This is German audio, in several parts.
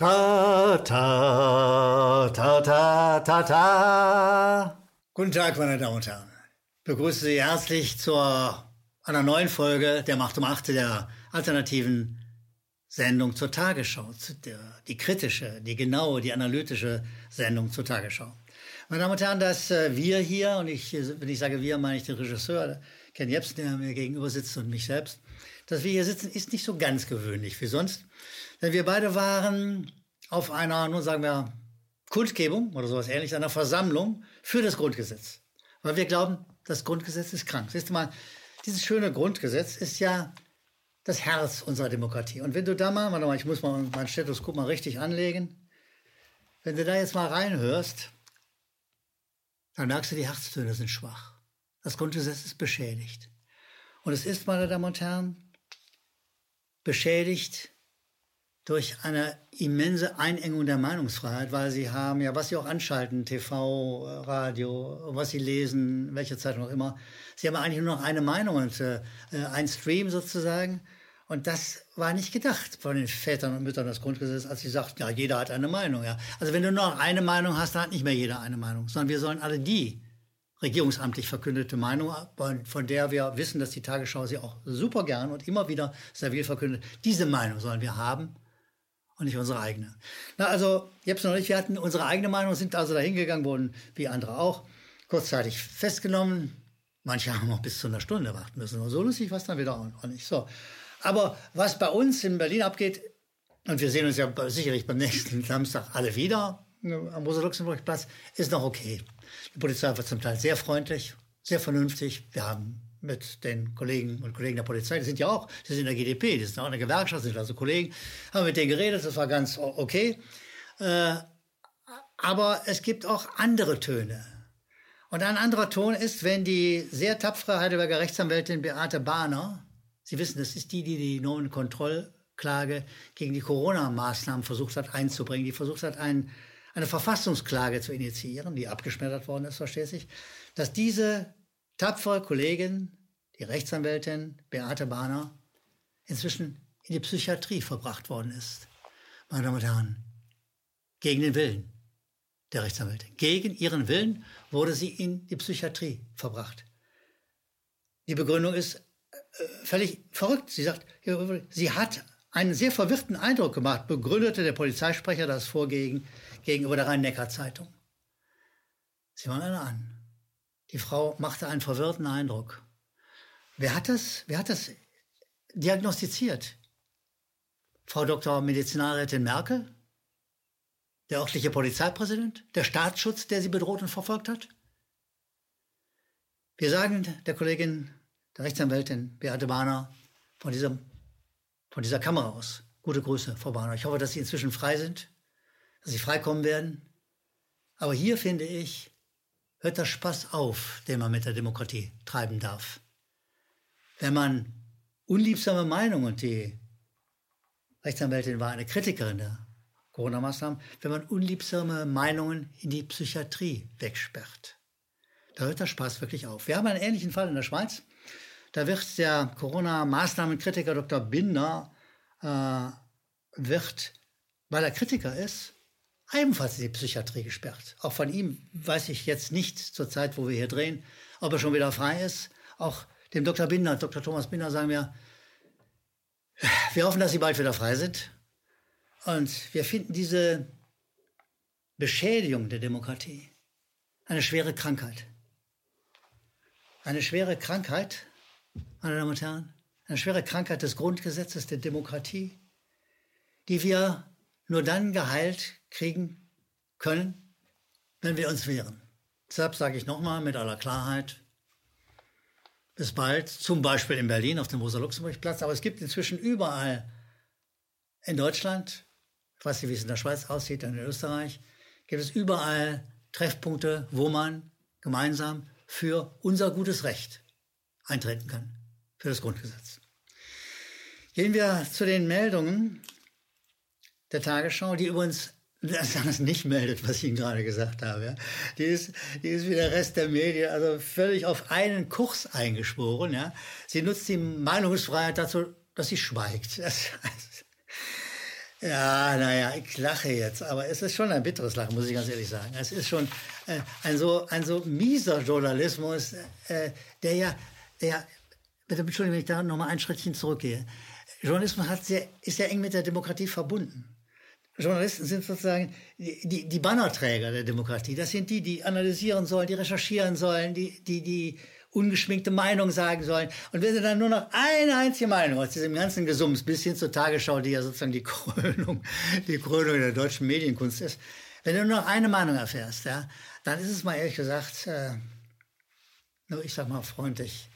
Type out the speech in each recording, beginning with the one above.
Ta, ta, ta, ta, ta, ta. Guten Tag, meine Damen und Herren. Ich begrüße Sie herzlich zur einer neuen Folge der Macht um Achte der alternativen Sendung zur Tagesschau, der, die kritische, die genaue, die analytische Sendung zur Tagesschau. Meine Damen und Herren, dass äh, wir hier, und ich, wenn ich sage wir, meine ich den Regisseur, Ken Jebsen, der mir gegenüber sitzt und mich selbst, dass wir hier sitzen, ist nicht so ganz gewöhnlich wie sonst. Denn wir beide waren auf einer, nun sagen wir, Kundgebung oder sowas ähnliches, einer Versammlung für das Grundgesetz. Weil wir glauben, das Grundgesetz ist krank. Siehst du mal, dieses schöne Grundgesetz ist ja das Herz unserer Demokratie. Und wenn du da mal, warte mal, ich muss mal mein Stethoskop mal richtig anlegen. Wenn du da jetzt mal reinhörst, dann merkst du, die Herztöne sind schwach. Das Grundgesetz ist beschädigt. Und es ist, meine Damen und Herren, beschädigt durch eine immense Einengung der Meinungsfreiheit, weil sie haben ja, was sie auch anschalten, TV, Radio, was sie lesen, welche Zeitung auch immer, sie haben eigentlich nur noch eine Meinung und äh, ein Stream sozusagen. Und das war nicht gedacht von den Vätern und Müttern des Grundgesetzes, als sie sagten, ja, jeder hat eine Meinung. Ja. Also wenn du nur noch eine Meinung hast, dann hat nicht mehr jeder eine Meinung, sondern wir sollen alle die regierungsamtlich verkündete Meinung, von der wir wissen, dass die Tagesschau sie auch super gern und immer wieder servil verkündet. Diese Meinung sollen wir haben und nicht unsere eigene. Na, also, Jepsen und ich, wir hatten unsere eigene Meinung, sind also dahin gegangen, wurden wie andere auch kurzzeitig festgenommen. Manche haben auch bis zu einer Stunde warten müssen. So lustig war es dann wieder auch nicht. So. Aber was bei uns in Berlin abgeht, und wir sehen uns ja sicherlich beim nächsten Samstag alle wieder am Rosa-Luxemburg-Platz, ist noch okay. Die Polizei war zum Teil sehr freundlich, sehr vernünftig. Wir haben mit den Kollegen und Kollegen der Polizei, die sind ja auch, die sind in der GDP, die sind auch in der Gewerkschaft, sind also Kollegen, haben mit denen geredet, das war ganz okay. Äh, aber es gibt auch andere Töne. Und ein anderer Ton ist, wenn die sehr tapfere Heidelberger Rechtsanwältin Beate Bahner, Sie wissen, das ist die, die die Normenkontrollklage gegen die Corona-Maßnahmen versucht hat einzubringen, die versucht hat, ein, eine Verfassungsklage zu initiieren, die abgeschmettert worden ist, versteht sich, dass diese tapfere Kollegin, die Rechtsanwältin Beate Bahner, inzwischen in die Psychiatrie verbracht worden ist. Meine Damen und Herren, gegen den Willen der Rechtsanwältin. Gegen ihren Willen wurde sie in die Psychiatrie verbracht. Die Begründung ist äh, völlig verrückt. Sie sagt, sie hat einen sehr verwirrten Eindruck gemacht, begründete der Polizeisprecher das Vorgehen gegenüber der Rhein-Neckar-Zeitung. Sie waren alle an. Die Frau machte einen verwirrten Eindruck. Wer hat das, wer hat das diagnostiziert? Frau Dr. Medizinalrätin Merkel? Der örtliche Polizeipräsident? Der Staatsschutz, der sie bedroht und verfolgt hat? Wir sagen der Kollegin, der Rechtsanwältin Beate Bahner von, diesem, von dieser Kamera aus. Gute Grüße, Frau Bahner. Ich hoffe, dass Sie inzwischen frei sind, dass Sie freikommen werden. Aber hier finde ich, hört der Spaß auf, den man mit der Demokratie treiben darf. Wenn man unliebsame Meinungen, und die Rechtsanwältin war eine Kritikerin der Corona-Maßnahmen, wenn man unliebsame Meinungen in die Psychiatrie wegsperrt. Da hört der Spaß wirklich auf. Wir haben einen ähnlichen Fall in der Schweiz. Da wird der Corona-Maßnahmenkritiker Dr. Binder, äh, wird, weil er Kritiker ist, ebenfalls in die Psychiatrie gesperrt. Auch von ihm weiß ich jetzt nicht zur Zeit, wo wir hier drehen, ob er schon wieder frei ist. Auch dem Dr. Binder, Dr. Thomas Binder sagen wir, wir hoffen, dass Sie bald wieder frei sind. Und wir finden diese Beschädigung der Demokratie eine schwere Krankheit. Eine schwere Krankheit, meine Damen und Herren, eine schwere Krankheit des Grundgesetzes der Demokratie, die wir nur dann geheilt kriegen können, wenn wir uns wehren. Deshalb sage ich nochmal mit aller Klarheit, bis bald, zum Beispiel in Berlin auf dem Rosa-Luxemburg-Platz, aber es gibt inzwischen überall in Deutschland, ich weiß nicht, wie es in der Schweiz aussieht, in Österreich, gibt es überall Treffpunkte, wo man gemeinsam für unser gutes Recht eintreten kann, für das Grundgesetz. Gehen wir zu den Meldungen der Tagesschau, die übrigens das nicht meldet, was ich Ihnen gerade gesagt habe. Ja. Die, ist, die ist wie der Rest der Medien, also völlig auf einen Kurs eingeschworen. Ja. Sie nutzt die Meinungsfreiheit dazu, dass sie schweigt. Das, Ja, naja, ich lache jetzt, aber es ist schon ein bitteres Lachen, muss ich ganz ehrlich sagen. Es ist schon äh, ein, so, ein so mieser Journalismus, äh, der ja, der, bitte Entschuldigung, wenn ich da nochmal ein Schrittchen zurückgehe. Journalismus hat sehr, ist ja eng mit der Demokratie verbunden. Journalisten sind sozusagen die, die, die Bannerträger der Demokratie. Das sind die, die analysieren sollen, die recherchieren sollen, die, die, die ungeschminkte Meinung sagen sollen. Und wenn du dann nur noch eine einzige Meinung aus diesem ganzen Gesumms bis hin zur Tagesschau, die ja sozusagen die Krönung, die Krönung der deutschen Medienkunst ist, wenn du nur noch eine Meinung erfährst, ja, dann ist es mal ehrlich gesagt, äh, nur ich sag mal freundlich,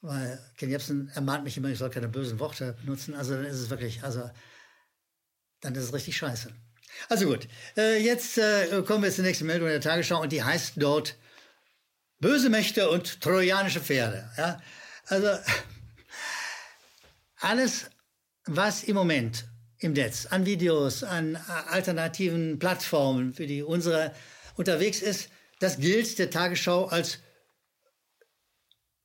weil Ken Jebsen ermahnt mich immer, ich soll keine bösen Worte benutzen, also dann ist es wirklich, also dann ist es richtig scheiße. Also gut, äh, jetzt äh, kommen wir zur nächsten Meldung der Tagesschau und die heißt dort Böse Mächte und trojanische Pferde. Ja? Also alles, was im Moment im Netz an Videos, an alternativen Plattformen, für die unsere unterwegs ist, das gilt der Tagesschau als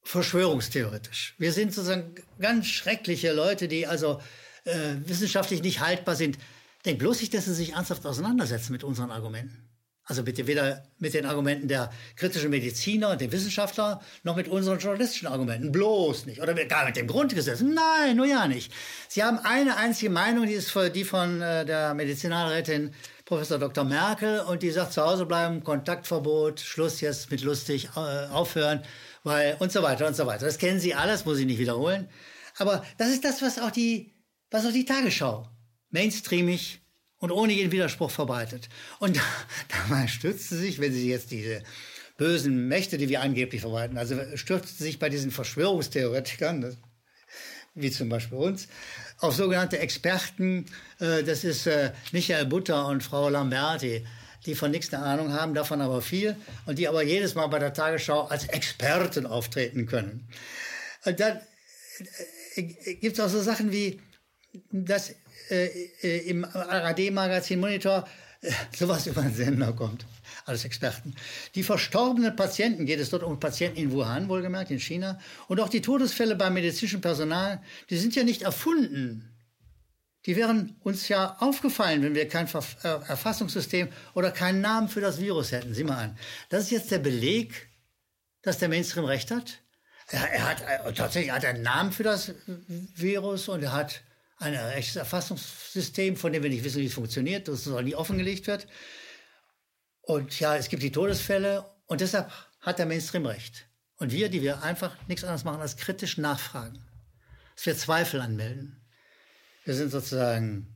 verschwörungstheoretisch. Wir sind sozusagen ganz schreckliche Leute, die also äh, wissenschaftlich nicht haltbar sind. Denk bloß nicht, dass sie sich ernsthaft auseinandersetzen mit unseren Argumenten. Also bitte weder mit den Argumenten der kritischen Mediziner und der Wissenschaftler, noch mit unseren journalistischen Argumenten. Bloß nicht. Oder gar mit dem Grundgesetz. Nein, nur ja nicht. Sie haben eine einzige Meinung, die ist die von äh, der Medizinalrätin Professor Dr. Merkel und die sagt, zu Hause bleiben, Kontaktverbot, Schluss jetzt mit lustig, äh, aufhören, weil und so weiter und so weiter. Das kennen Sie alles, muss ich nicht wiederholen. Aber das ist das, was auch die, was auch die Tagesschau mainstreamig und ohne jeden Widerspruch verbreitet. Und dabei stützt sie sich, wenn sie jetzt diese bösen Mächte, die wir angeblich verbreiten, also stürzt sie sich bei diesen Verschwörungstheoretikern, wie zum Beispiel uns, auf sogenannte Experten. Äh, das ist äh, Michael Butter und Frau Lamberti, die von nichts eine Ahnung haben, davon aber viel und die aber jedes Mal bei der Tagesschau als Experten auftreten können. Und dann äh, gibt es auch so Sachen wie, dass äh, äh, im ARD-Magazin Monitor äh, sowas über den Sender kommt. Alles Experten. Die verstorbenen Patienten, geht es dort um Patienten in Wuhan, wohlgemerkt, in China, und auch die Todesfälle beim medizinischen Personal, die sind ja nicht erfunden. Die wären uns ja aufgefallen, wenn wir kein Ver Erfassungssystem oder keinen Namen für das Virus hätten. Sieh mal an. Das ist jetzt der Beleg, dass der Mainstream recht hat. Er, er hat tatsächlich hat einen Namen für das Virus und er hat ein echtes Erfassungssystem, von dem wir nicht wissen, wie es funktioniert, das noch nie offengelegt wird. Und ja, es gibt die Todesfälle und deshalb hat der Mainstream recht. Und wir, die wir einfach nichts anderes machen als kritisch nachfragen, dass wir Zweifel anmelden. Wir sind sozusagen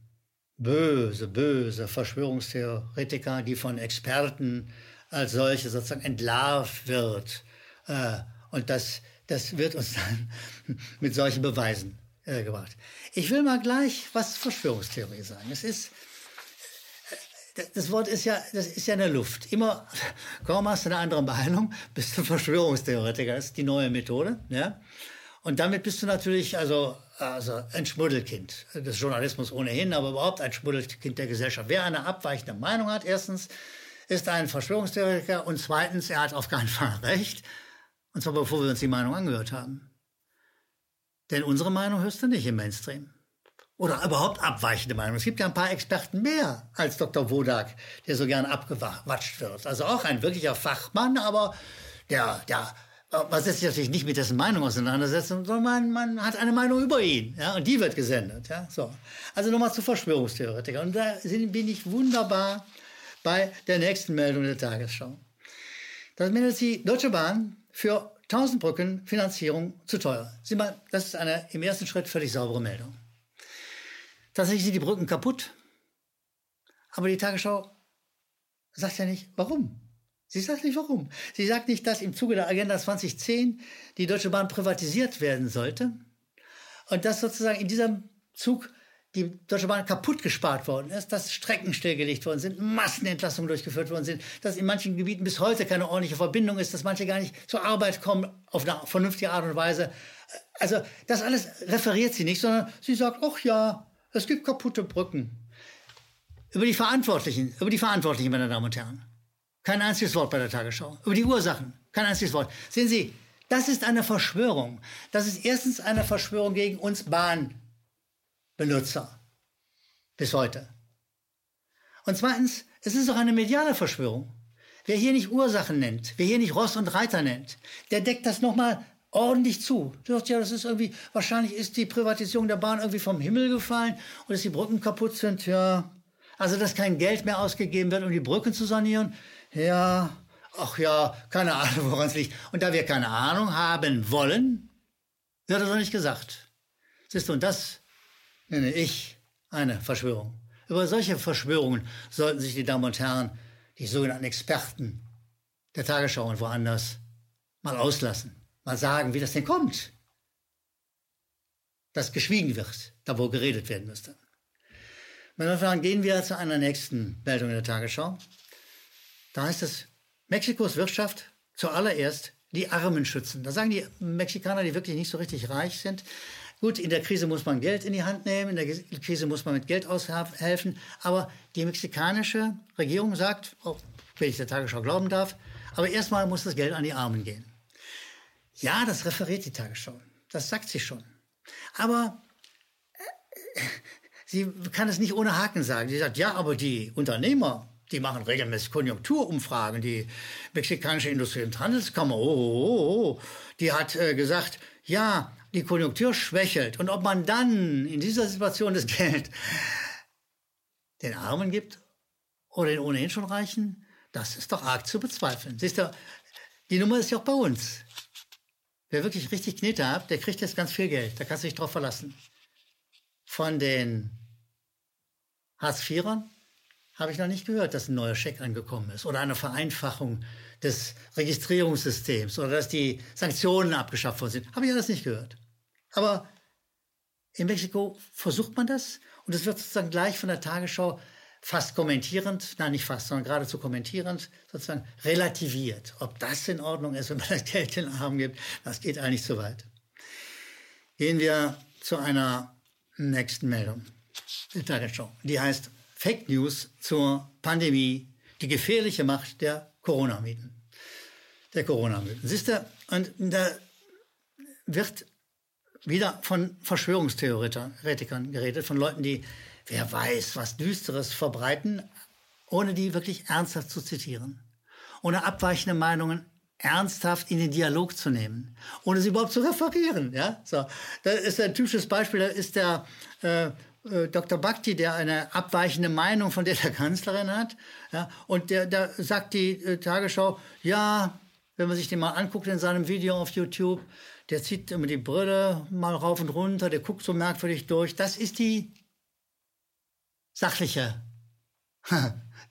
böse, böse Verschwörungstheoretiker, die von Experten als solche sozusagen entlarvt wird. Äh, und das, das wird uns dann mit solchen Beweisen äh, gebracht. Ich will mal gleich was Verschwörungstheorie sagen. Es ist, äh, das Wort ist ja, das ist ja in der Luft. Immer, kaum hast du eine andere Meinung, bist du Verschwörungstheoretiker. Das ist die neue Methode, ja. Und damit bist du natürlich, also, also ein Schmuddelkind des Journalismus ohnehin, aber überhaupt ein Schmuddelkind der Gesellschaft. Wer eine abweichende Meinung hat, erstens, ist ein Verschwörungstheoretiker und zweitens, er hat auf keinen Fall recht. Und zwar bevor wir uns die Meinung angehört haben. Denn unsere Meinung hörst du nicht im Mainstream. Oder überhaupt abweichende Meinung. Es gibt ja ein paar Experten mehr als Dr. Wodak, der so gern abgewatscht wird. Also auch ein wirklicher Fachmann, aber der, der man setzt sich natürlich nicht mit dessen Meinung auseinandersetzen, sondern man, man hat eine Meinung über ihn. Ja, und die wird gesendet. Ja, so. Also nochmal zu Verschwörungstheoretikern. Und da bin ich wunderbar bei der nächsten Meldung der Tagesschau. Das meldet die Deutsche Bahn für 1000 Brücken, Finanzierung zu teuer. Sieh mal, das ist eine im ersten Schritt völlig saubere Meldung. Tatsächlich sind die Brücken kaputt, aber die Tagesschau sagt ja nicht, warum. Sie sagt nicht, warum. Sie sagt nicht, dass im Zuge der Agenda 2010 die Deutsche Bahn privatisiert werden sollte und dass sozusagen in diesem Zug die Deutsche Bahn kaputt gespart worden ist, dass Strecken stillgelegt worden sind, Massenentlassungen durchgeführt worden sind, dass in manchen Gebieten bis heute keine ordentliche Verbindung ist, dass manche gar nicht zur Arbeit kommen auf eine vernünftige Art und Weise. Also das alles referiert sie nicht, sondern sie sagt, ach ja, es gibt kaputte Brücken. Über die Verantwortlichen, über die Verantwortlichen, meine Damen und Herren. Kein einziges Wort bei der Tagesschau. Über die Ursachen. Kein einziges Wort. Sehen Sie, das ist eine Verschwörung. Das ist erstens eine Verschwörung gegen uns Bahn. Benutzer. Bis heute. Und zweitens, es ist auch eine mediale Verschwörung. Wer hier nicht Ursachen nennt, wer hier nicht Ross und Reiter nennt, der deckt das nochmal ordentlich zu. Der sagt, ja, das ist irgendwie, wahrscheinlich ist die Privatisierung der Bahn irgendwie vom Himmel gefallen und dass die Brücken kaputt sind, ja. Also, dass kein Geld mehr ausgegeben wird, um die Brücken zu sanieren, ja. Ach ja, keine Ahnung, woran es liegt. Und da wir keine Ahnung haben wollen, wird das doch nicht gesagt. Siehst du, und das nenne ich eine Verschwörung. Über solche Verschwörungen sollten sich die Damen und Herren, die sogenannten Experten der Tagesschau und woanders, mal auslassen. Mal sagen, wie das denn kommt. Dass geschwiegen wird, da wo geredet werden müsste. Meine Damen und Herren, gehen wir zu einer nächsten Meldung in der Tagesschau. Da heißt es, Mexikos Wirtschaft zuallererst die Armen schützen. Da sagen die Mexikaner, die wirklich nicht so richtig reich sind, Gut, in der Krise muss man Geld in die Hand nehmen, in der Krise muss man mit Geld aushelfen, aber die mexikanische Regierung sagt, oh, wenn ich der Tagesschau glauben darf, aber erstmal muss das Geld an die Armen gehen. Ja, das referiert die Tagesschau, das sagt sie schon. Aber äh, sie kann es nicht ohne Haken sagen. Sie sagt, ja, aber die Unternehmer, die machen regelmäßig Konjunkturumfragen. Die mexikanische Industrie- und Handelskammer, oh, oh, oh, oh die hat äh, gesagt, ja, die Konjunktur schwächelt und ob man dann in dieser Situation das Geld den Armen gibt oder den ohnehin schon Reichen, das ist doch arg zu bezweifeln. Siehst du, die Nummer ist ja auch bei uns. Wer wirklich richtig Knete hat, der kriegt jetzt ganz viel Geld. Da kannst du dich drauf verlassen. Von den Hartz-IVern habe ich noch nicht gehört, dass ein neuer Scheck angekommen ist oder eine Vereinfachung des Registrierungssystems oder dass die Sanktionen abgeschafft worden sind. Habe ich alles nicht gehört. Aber in Mexiko versucht man das und es wird sozusagen gleich von der Tagesschau fast kommentierend, nein, nicht fast, sondern geradezu kommentierend, sozusagen relativiert. Ob das in Ordnung ist, wenn man das Geld den Arm gibt, das geht eigentlich zu weit. Gehen wir zu einer nächsten Meldung der Tagesschau. Die heißt Fake News zur Pandemie, die gefährliche Macht der Corona-Mieten. Der Corona-Mieten. Siehst du, und da wird wieder von Verschwörungstheoretikern geredet, von Leuten, die, wer weiß, was Düsteres verbreiten, ohne die wirklich ernsthaft zu zitieren, ohne abweichende Meinungen ernsthaft in den Dialog zu nehmen, ohne sie überhaupt zu referieren. Ja? So, das ist ein typisches Beispiel, da ist der äh, äh, Dr. Bhakti, der eine abweichende Meinung von der der Kanzlerin hat, ja, und der, da sagt die äh, Tagesschau, ja, wenn man sich den mal anguckt in seinem Video auf YouTube, der zieht immer die Brille mal rauf und runter, der guckt so merkwürdig durch. Das ist die sachliche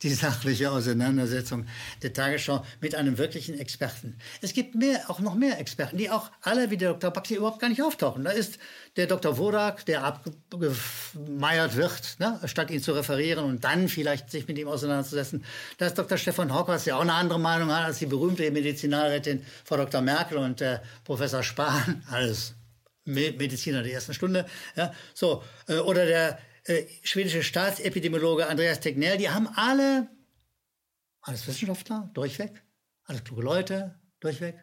die sachliche Auseinandersetzung der Tagesschau mit einem wirklichen Experten. Es gibt mehr, auch noch mehr Experten, die auch alle wie der Dr. Baxi überhaupt gar nicht auftauchen. Da ist der Dr. Wodak, der abgemeiert wird, ne, statt ihn zu referieren und dann vielleicht sich mit ihm auseinanderzusetzen. Da ist Dr. Stefan Hockers, der auch eine andere Meinung hat als die berühmte Medizinalrätin Frau Dr. Merkel und der Professor Spahn, alles Mediziner der ersten Stunde. Ja, so, äh, oder der äh, schwedische Staatsepidemiologe Andreas Tegnell, die haben alle, alles Wissenschaftler, durchweg, alles kluge Leute, durchweg,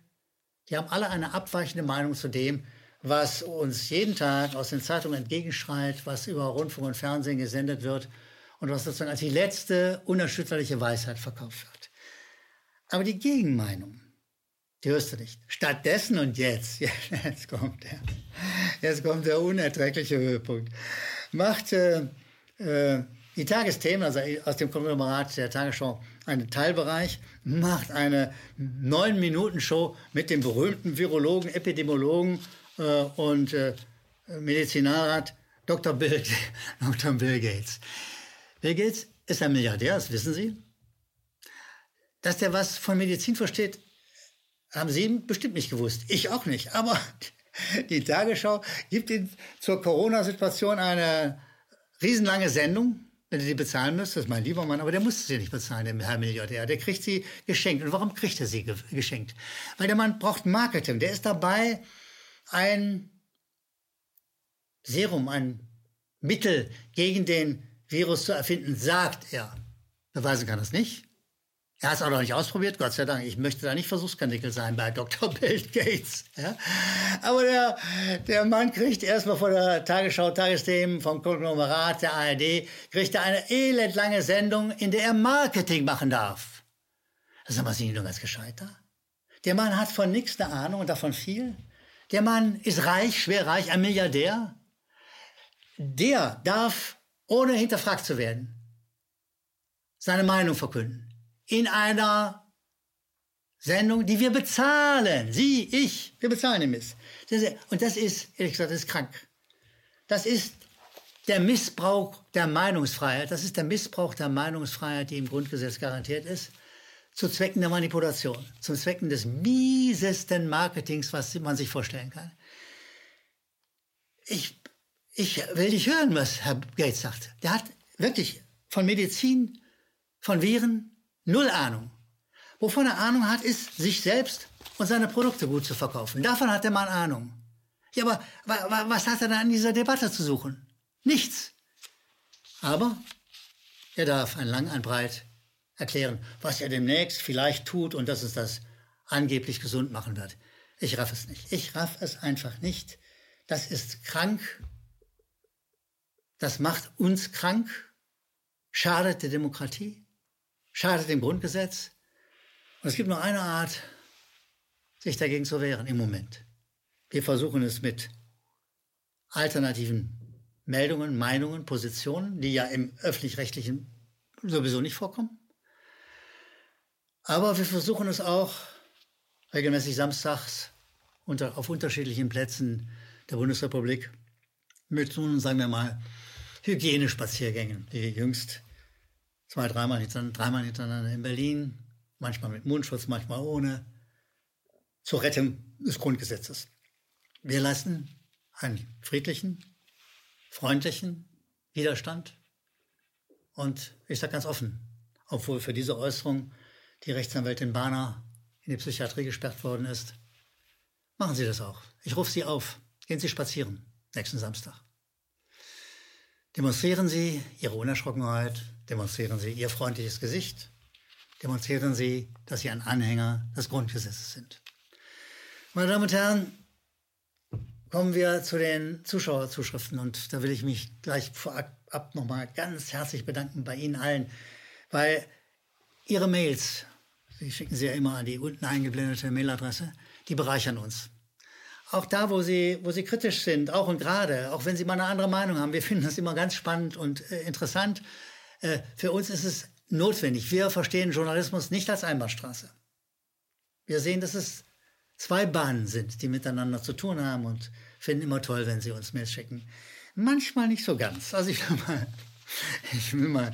die haben alle eine abweichende Meinung zu dem, was uns jeden Tag aus den Zeitungen entgegenschreit, was über Rundfunk und Fernsehen gesendet wird und was sozusagen als die letzte unerschütterliche Weisheit verkauft wird. Aber die Gegenmeinung, die hörst du nicht. Stattdessen und jetzt, jetzt kommt der, jetzt kommt der unerträgliche Höhepunkt macht äh, die Tagesthemen, also aus dem Konglomerat der Tagesschau, einen Teilbereich, macht eine neun Minuten Show mit dem berühmten Virologen, Epidemiologen äh, und äh, Medizinalrat Dr. Bill, Dr. Bill Gates. Bill Gates ist ein Milliardär, das wissen Sie. Dass der was von Medizin versteht, haben Sie bestimmt nicht gewusst. Ich auch nicht. Aber die Tagesschau gibt Ihnen zur Corona-Situation eine riesenlange Sendung, wenn du die bezahlen müsst, das ist mein lieber Mann, aber der muss sie nicht bezahlen, der Herr Milliardär. Der kriegt sie geschenkt. Und warum kriegt er sie geschenkt? Weil der Mann braucht Marketing. Der ist dabei, ein Serum, ein Mittel gegen den Virus zu erfinden, sagt er. Beweisen kann es nicht. Er hat es auch noch nicht ausprobiert, Gott sei Dank. Ich möchte da nicht Versuchskanickel sein bei Dr. Bill Gates. Ja? Aber der, der Mann kriegt erstmal von der Tagesschau, Tagesthemen, vom Konglomerat der ARD, kriegt er eine elendlange Sendung, in der er Marketing machen darf. Das ist aber nicht nur ganz gescheit da. Der Mann hat von nichts eine Ahnung und davon viel. Der Mann ist reich, schwer reich, ein Milliardär. Der darf, ohne hinterfragt zu werden, seine Meinung verkünden in einer Sendung, die wir bezahlen. Sie, ich, wir bezahlen den Mist. Und das ist, ehrlich gesagt, das ist krank. Das ist der Missbrauch der Meinungsfreiheit. Das ist der Missbrauch der Meinungsfreiheit, die im Grundgesetz garantiert ist, zu Zwecken der Manipulation, zu Zwecken des miesesten Marketings, was man sich vorstellen kann. Ich, ich will nicht hören, was Herr Gates sagt. Der hat wirklich von Medizin, von Viren, Null Ahnung. Wovon er Ahnung hat, ist, sich selbst und seine Produkte gut zu verkaufen. Davon hat der Mann Ahnung. Ja, aber was hat er da in dieser Debatte zu suchen? Nichts. Aber er darf ein lang, ein breit erklären, was er demnächst vielleicht tut und dass es das angeblich gesund machen wird. Ich raff es nicht. Ich raff es einfach nicht. Das ist krank. Das macht uns krank, schadet der Demokratie schadet dem Grundgesetz. Und es gibt nur eine Art, sich dagegen zu wehren im Moment. Wir versuchen es mit alternativen Meldungen, Meinungen, Positionen, die ja im öffentlich-rechtlichen sowieso nicht vorkommen. Aber wir versuchen es auch regelmäßig samstags unter, auf unterschiedlichen Plätzen der Bundesrepublik mit, nun sagen wir mal, Hygienespaziergängen, wie jüngst zwei, dreimal hintereinander, dreimal hintereinander in Berlin, manchmal mit Mundschutz, manchmal ohne, zur Rettung des Grundgesetzes. Wir leisten einen friedlichen, freundlichen Widerstand. Und ich sage ganz offen, obwohl für diese Äußerung die Rechtsanwältin Bahner in die Psychiatrie gesperrt worden ist, machen Sie das auch. Ich rufe Sie auf. Gehen Sie spazieren nächsten Samstag. Demonstrieren Sie Ihre Unerschrockenheit, demonstrieren Sie Ihr freundliches Gesicht, demonstrieren Sie, dass Sie ein Anhänger des Grundgesetzes sind. Meine Damen und Herren, kommen wir zu den Zuschauerzuschriften und da will ich mich gleich vorab nochmal ganz herzlich bedanken bei Ihnen allen, weil Ihre Mails, Sie schicken sie ja immer an die unten eingeblendete Mailadresse, die bereichern uns auch da, wo sie, wo sie kritisch sind, auch und gerade, auch wenn sie mal eine andere Meinung haben, wir finden das immer ganz spannend und äh, interessant. Äh, für uns ist es notwendig. Wir verstehen Journalismus nicht als Einbahnstraße. Wir sehen, dass es zwei Bahnen sind, die miteinander zu tun haben und finden immer toll, wenn sie uns Mails schicken. Manchmal nicht so ganz. Also ich will mal, ich will mal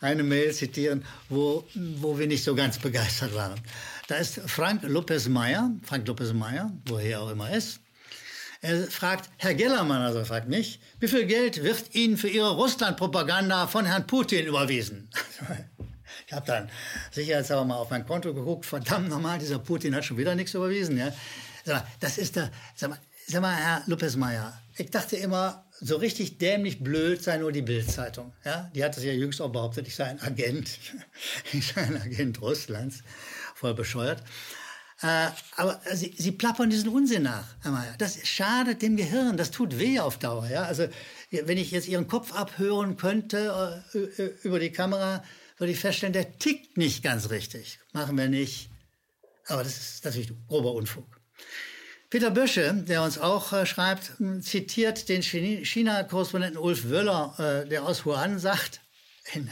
eine Mail zitieren, wo, wo wir nicht so ganz begeistert waren. Da ist Frank Lopez Meyer, Frank Lopez Meyer, woher er auch immer ist. Er fragt, Herr Gellermann, also fragt mich, wie viel Geld wird Ihnen für Ihre Russland-Propaganda von Herrn Putin überwiesen? Ich habe dann sicherheitshalber mal auf mein Konto geguckt. Verdammt nochmal, dieser Putin hat schon wieder nichts überwiesen. Ja? Das ist der, sag mal, sag mal Herr Lopez Meyer, ich dachte immer, so richtig dämlich blöd sei nur die Bildzeitung. Ja? Die hat das ja jüngst auch behauptet, ich sei ein Agent. ich sei ein Agent Russlands voll bescheuert. Äh, aber sie, sie plappern diesen Unsinn nach. Das schadet dem Gehirn, das tut weh auf Dauer. Ja? Also wenn ich jetzt Ihren Kopf abhören könnte äh, über die Kamera, würde ich feststellen, der tickt nicht ganz richtig. Machen wir nicht. Aber das ist natürlich grober Unfug. Peter Bösche, der uns auch äh, schreibt, zitiert den China-Korrespondenten Ulf Wöller, äh, der aus Wuhan sagt, in,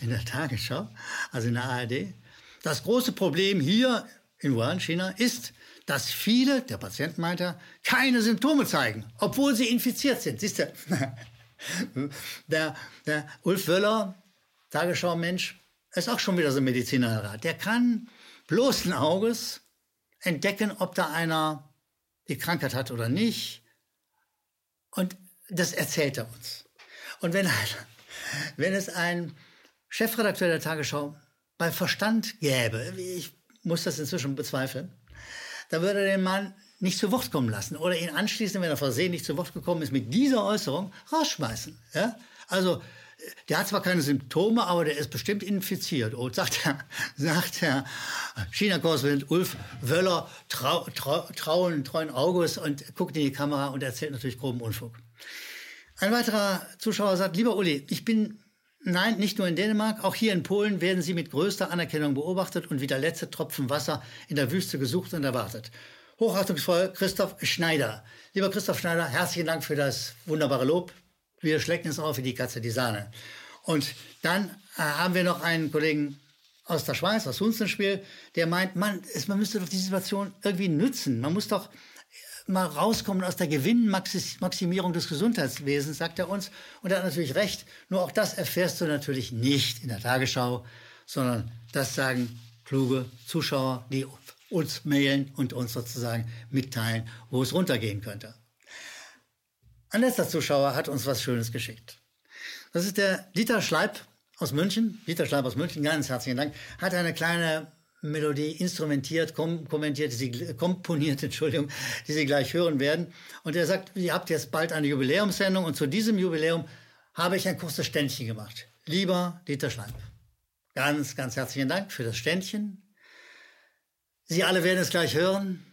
in der Tagesschau, also in der ARD, das große Problem hier in Wuhan, China, ist, dass viele, der Patient meint er, keine Symptome zeigen, obwohl sie infiziert sind. Siehst du, der, der Ulf Wöller, Tagesschau-Mensch, ist auch schon wieder so ein Medizinerrat. Der kann bloßen Auges entdecken, ob da einer die Krankheit hat oder nicht. Und das erzählt er uns. Und wenn, wenn es ein Chefredakteur der Tagesschau bei Verstand gäbe, ich muss das inzwischen bezweifeln, da würde er den Mann nicht zu Wort kommen lassen oder ihn anschließend, wenn er versehentlich zu Wort gekommen ist, mit dieser Äußerung rausschmeißen. Ja? Also der hat zwar keine Symptome, aber der ist bestimmt infiziert. Und sagt der, sagt der China-Korrespondent Ulf Wöller trau, trau, trauen, treuen Auges und guckt in die Kamera und erzählt natürlich groben Unfug. Ein weiterer Zuschauer sagt, lieber Uli, ich bin Nein, nicht nur in Dänemark, auch hier in Polen werden sie mit größter Anerkennung beobachtet und wie der letzte Tropfen Wasser in der Wüste gesucht und erwartet. Hochachtungsvoll Christoph Schneider. Lieber Christoph Schneider, herzlichen Dank für das wunderbare Lob. Wir schlecken es auf wie die Katze die Sahne. Und dann äh, haben wir noch einen Kollegen aus der Schweiz, aus Hunzenspiel, der meint, man, man müsste doch die Situation irgendwie nützen. Man muss doch mal rauskommen aus der Gewinnmaximierung des Gesundheitswesens, sagt er uns. Und er hat natürlich recht. Nur auch das erfährst du natürlich nicht in der Tagesschau, sondern das sagen kluge Zuschauer, die uns mailen und uns sozusagen mitteilen, wo es runtergehen könnte. Ein letzter Zuschauer hat uns was Schönes geschickt. Das ist der Dieter Schleib aus München. Dieter Schleib aus München, ganz herzlichen Dank. Hat eine kleine Melodie instrumentiert, kom kommentiert, die komponiert, Entschuldigung, die Sie gleich hören werden. Und er sagt, ihr habt jetzt bald eine Jubiläumssendung und zu diesem Jubiläum habe ich ein kurzes Ständchen gemacht. Lieber Dieter Schleib, ganz, ganz herzlichen Dank für das Ständchen. Sie alle werden es gleich hören.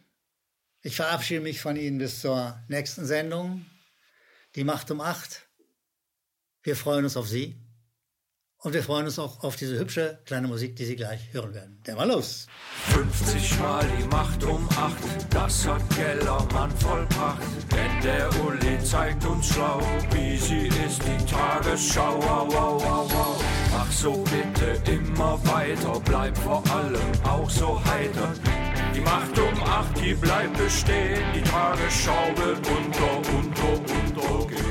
Ich verabschiede mich von Ihnen bis zur nächsten Sendung. Die Macht um acht. Wir freuen uns auf Sie. Und wir freuen uns auch auf diese hübsche kleine Musik, die Sie gleich hören werden. Der mal los. 50 Mal die Macht um 8, das hat Kellermann vollbracht. Denn der Uli zeigt uns schlau, wie sie ist, die Tagesschau. Wow, wow, wow, wow. Mach so bitte immer weiter, bleib vor allem auch so heiter. Die Macht um 8, die bleibt bestehen, die Tagesschau wird unter, unter, untergehen.